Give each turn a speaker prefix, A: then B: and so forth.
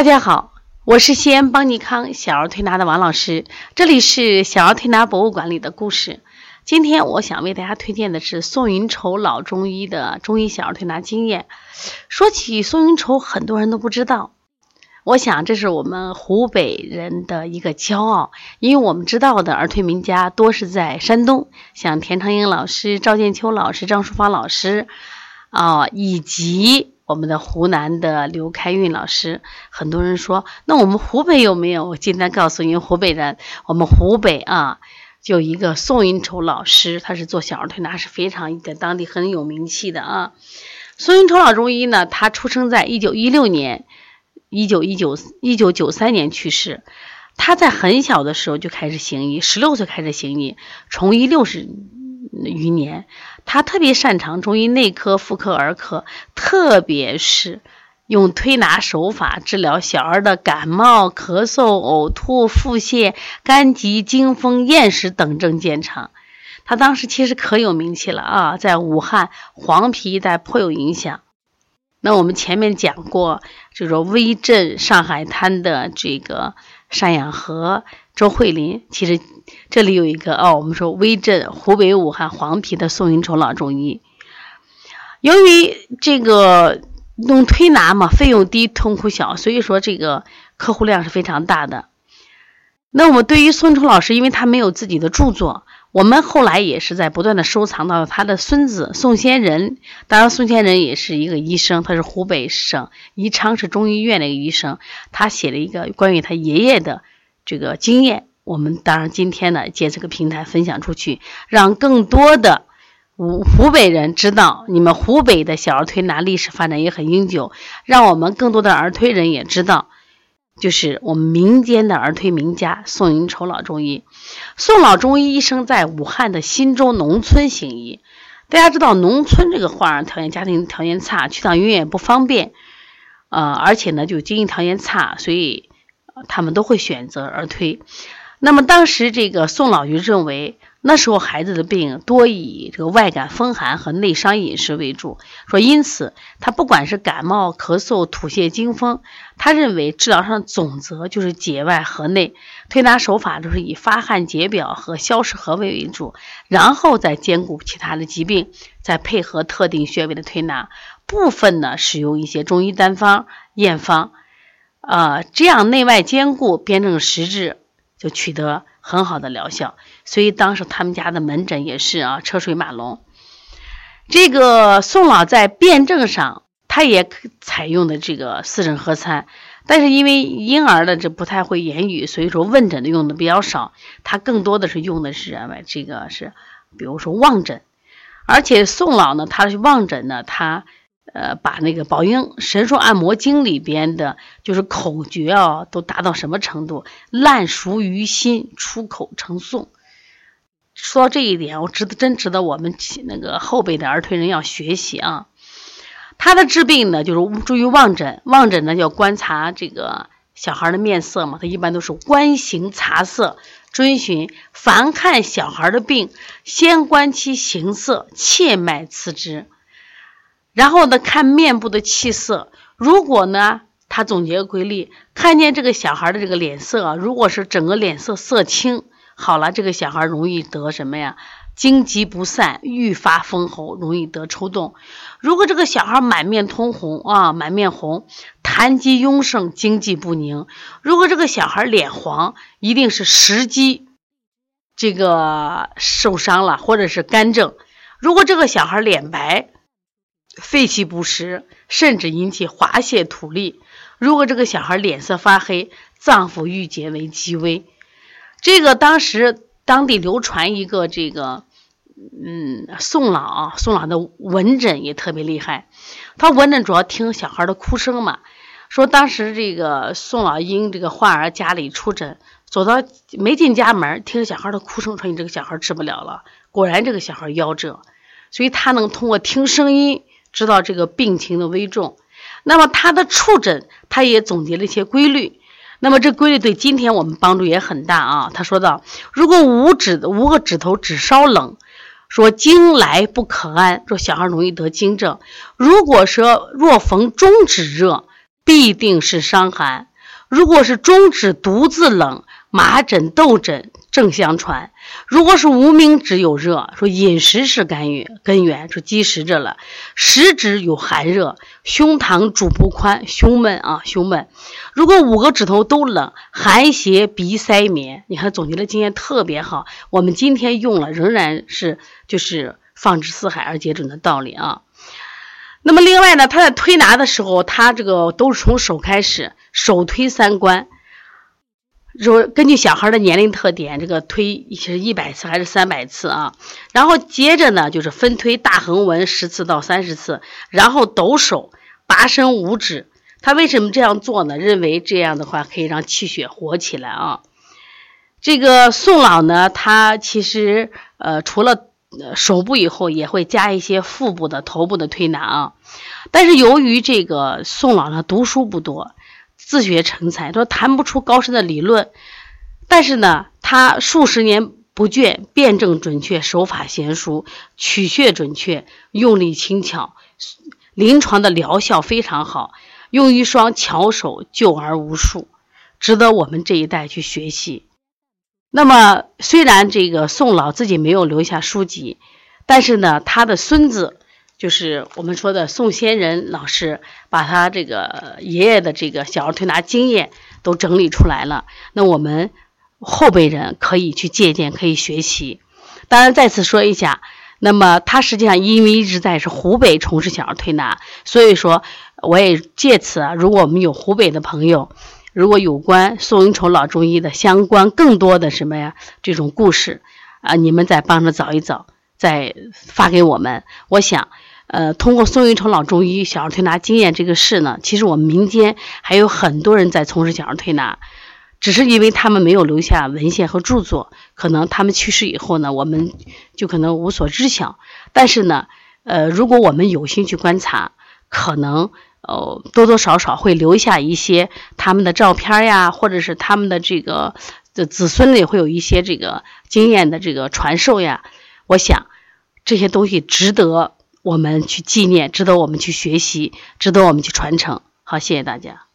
A: 大家好，我是西安邦尼康小儿推拿的王老师，这里是小儿推拿博物馆里的故事。今天我想为大家推荐的是宋云筹老中医的中医小儿推拿经验。说起宋云筹，很多人都不知道。我想这是我们湖北人的一个骄傲，因为我们知道的儿推名家多是在山东，像田长英老师、赵建秋老师、张淑芳老师啊，以及。我们的湖南的刘开运老师，很多人说，那我们湖北有没有？我今天告诉您，湖北人，我们湖北啊，就一个宋云筹老师，他是做小儿推拿，是非常在当地很有名气的啊。宋云筹老中医呢，他出生在一九一六年，一九一九一九九三年去世。他在很小的时候就开始行医，十六岁开始行医，从医六十。余年，他特别擅长中医内科、妇科、儿科，特别是用推拿手法治疗小儿的感冒、咳嗽、呕吐、腹泻、肝疾、惊风、厌食等症见长。他当时其实可有名气了啊，在武汉黄陂一带颇有影响。那我们前面讲过，这个威震上海滩的这个单养和、周慧林，其实。这里有一个哦，我们说威震湖北武汉黄陂的宋云筹老中医，由于这个弄推拿嘛，费用低，痛苦小，所以说这个客户量是非常大的。那我们对于宋云筹老师，因为他没有自己的著作，我们后来也是在不断的收藏到他的孙子宋先仁。当然，宋先仁也是一个医生，他是湖北省宜昌市中医院的一个医生，他写了一个关于他爷爷的这个经验。我们当然今天呢，借这个平台分享出去，让更多的湖湖北人知道，你们湖北的小儿推拿历史发展也很悠久，让我们更多的儿推人也知道，就是我们民间的儿推名家宋云筹老中医。宋老中医一生在武汉的新州农村行医，大家知道农村这个话条件家庭条件差，去趟医院不方便，呃，而且呢就经济条件差，所以他们都会选择儿推。那么当时这个宋老就认为，那时候孩子的病多以这个外感风寒和内伤饮食为主，说因此他不管是感冒、咳嗽、吐泻、惊风，他认为治疗上总则就是解外和内，推拿手法都是以发汗解表和消食和胃为主，然后再兼顾其他的疾病，再配合特定穴位的推拿，部分呢使用一些中医单方、验方，呃，这样内外兼顾，辩证实质。就取得很好的疗效，所以当时他们家的门诊也是啊车水马龙。这个宋老在辩证上，他也采用的这个四诊合参，但是因为婴儿的这不太会言语，所以说问诊的用的比较少，他更多的是用的是啊这个是，比如说望诊，而且宋老呢，他是望诊呢，他。呃，把那个《宝应神说按摩经》里边的，就是口诀啊，都达到什么程度？烂熟于心，出口成诵。说到这一点，我值得真值得我们那个后辈的儿推人要学习啊。他的治病呢，就是注意望诊，望诊呢要观察这个小孩的面色嘛，他一般都是观形察色，遵循凡看小孩的病，先观其形色，切脉刺之。然后呢，看面部的气色。如果呢，他总结个规律，看见这个小孩的这个脸色，如果是整个脸色色青，好了，这个小孩容易得什么呀？经疾不散，愈发封喉，容易得抽动。如果这个小孩满面通红啊，满面红，痰积壅盛，经济不宁。如果这个小孩脸黄，一定是食积这个受伤了，或者是肝症。如果这个小孩脸白，肺气不实，甚至引起滑泻吐利。如果这个小孩脸色发黑，脏腑郁结为极危。这个当时当地流传一个这个，嗯，宋老宋老的闻诊也特别厉害。他闻诊主要听小孩的哭声嘛。说当时这个宋老因这个患儿家里出诊，走到没进家门，听小孩的哭声，说你这个小孩治不了了。果然这个小孩夭折，所以他能通过听声音。知道这个病情的危重，那么他的触诊，他也总结了一些规律。那么这规律对今天我们帮助也很大啊。他说到，如果五指五个指头只稍冷，说经来不可安，说小孩容易得惊症。如果说若逢中指热，必定是伤寒。如果是中指独自冷，麻疹、痘疹正相传；如果是无名指有热，说饮食是干预根源，说积食着了；食指有寒热，胸膛主不宽，胸闷啊，胸闷。如果五个指头都冷，寒邪鼻塞眠。你看总结的经验特别好，我们今天用了，仍然是就是放之四海而皆准的道理啊。那么另外呢，他在推拿的时候，他这个都是从手开始，手推三关，说根据小孩的年龄特点，这个推是一百次还是三百次啊？然后接着呢，就是分推大横纹十次到三十次，然后抖手拔伸五指。他为什么这样做呢？认为这样的话可以让气血活起来啊。这个宋老呢，他其实呃除了。手部以后也会加一些腹部的、头部的推拿啊，但是由于这个宋老呢读书不多，自学成才，说谈不出高深的理论，但是呢他数十年不倦，辩证准确，手法娴熟，取穴准确，用力轻巧，临床的疗效非常好，用一双巧手救儿无数，值得我们这一代去学习。那么，虽然这个宋老自己没有留下书籍，但是呢，他的孙子就是我们说的宋先人老师，把他这个爷爷的这个小儿推拿经验都整理出来了。那我们后辈人可以去借鉴，可以学习。当然，再次说一下，那么他实际上因为一直在是湖北从事小儿推拿，所以说我也借此啊，如果我们有湖北的朋友。如果有关宋云筹老中医的相关更多的什么呀这种故事啊，你们再帮着找一找，再发给我们。我想，呃，通过宋云成老中医小儿推拿经验这个事呢，其实我们民间还有很多人在从事小儿推拿，只是因为他们没有留下文献和著作，可能他们去世以后呢，我们就可能无所知晓。但是呢，呃，如果我们有心去观察，可能。哦，多多少少会留下一些他们的照片呀，或者是他们的这个的子孙里会有一些这个经验的这个传授呀。我想这些东西值得我们去纪念，值得我们去学习，值得我们去传承。好，谢谢大家。